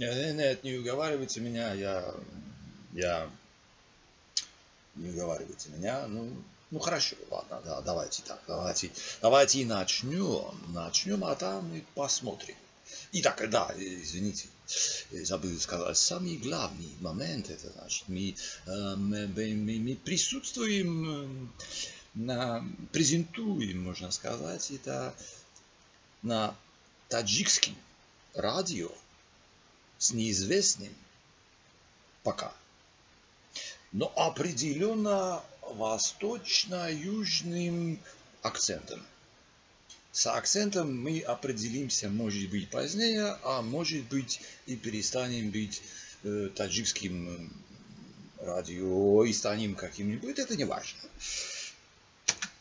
Нет, нет, не уговаривайте меня, я, я, не уговаривайте меня, ну, ну хорошо, ладно, да, давайте так, давайте, давайте и начнем, начнем, а там мы посмотрим. Итак, да, извините, забыл сказать, самый главный момент, это значит, мы, э, мы, мы, мы присутствуем, на, презентуем, можно сказать, это на таджикском радио с неизвестным пока, но определенно восточно-южным акцентом. С акцентом мы определимся, может быть, позднее, а может быть и перестанем быть э, таджикским радио и станем каким-нибудь, это не важно.